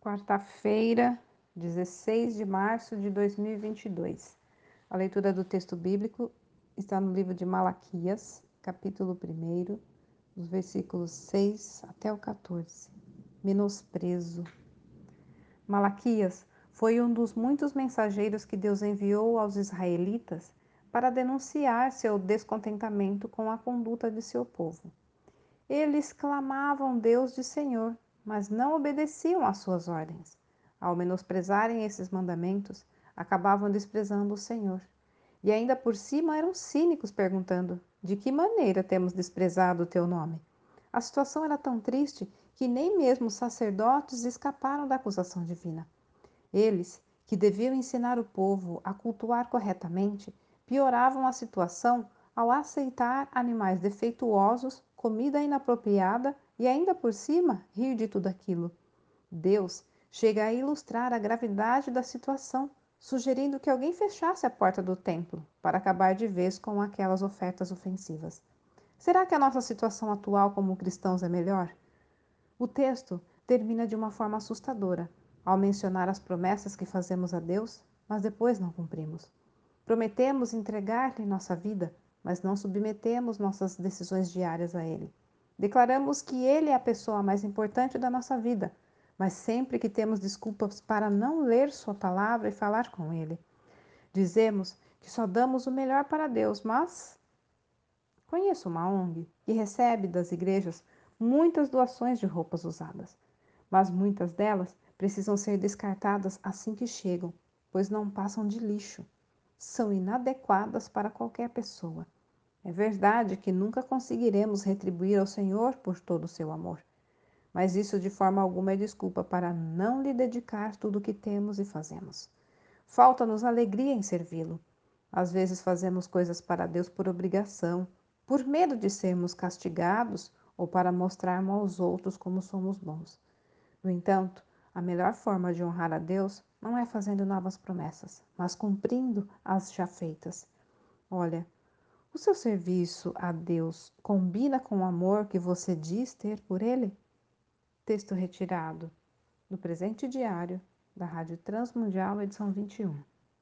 Quarta-feira, 16 de março de 2022. A leitura do texto bíblico está no livro de Malaquias, capítulo 1, os versículos 6 até o 14. Menosprezo. Malaquias foi um dos muitos mensageiros que Deus enviou aos israelitas para denunciar seu descontentamento com a conduta de seu povo. Eles clamavam Deus de Senhor mas não obedeciam às suas ordens. Ao menosprezarem esses mandamentos, acabavam desprezando o Senhor. E ainda por cima eram cínicos, perguntando: De que maneira temos desprezado o teu nome? A situação era tão triste que nem mesmo os sacerdotes escaparam da acusação divina. Eles, que deviam ensinar o povo a cultuar corretamente, pioravam a situação ao aceitar animais defeituosos, comida inapropriada e ainda por cima rir de tudo aquilo. Deus chega a ilustrar a gravidade da situação, sugerindo que alguém fechasse a porta do templo para acabar de vez com aquelas ofertas ofensivas. Será que a nossa situação atual como cristãos é melhor? O texto termina de uma forma assustadora, ao mencionar as promessas que fazemos a Deus, mas depois não cumprimos. Prometemos entregar-lhe nossa vida, mas não submetemos nossas decisões diárias a Ele. Declaramos que Ele é a pessoa mais importante da nossa vida, mas sempre que temos desculpas para não ler Sua palavra e falar com Ele. Dizemos que só damos o melhor para Deus, mas. Conheço uma ONG que recebe das igrejas muitas doações de roupas usadas, mas muitas delas precisam ser descartadas assim que chegam, pois não passam de lixo. São inadequadas para qualquer pessoa. É verdade que nunca conseguiremos retribuir ao Senhor por todo o seu amor, mas isso de forma alguma é desculpa para não lhe dedicar tudo o que temos e fazemos. Falta-nos alegria em servi-lo. Às vezes fazemos coisas para Deus por obrigação, por medo de sermos castigados ou para mostrarmos aos outros como somos bons. No entanto, a melhor forma de honrar a Deus não é fazendo novas promessas, mas cumprindo as já feitas. Olha, o seu serviço a Deus combina com o amor que você diz ter por Ele? Texto retirado do presente diário da Rádio Transmundial, edição 21.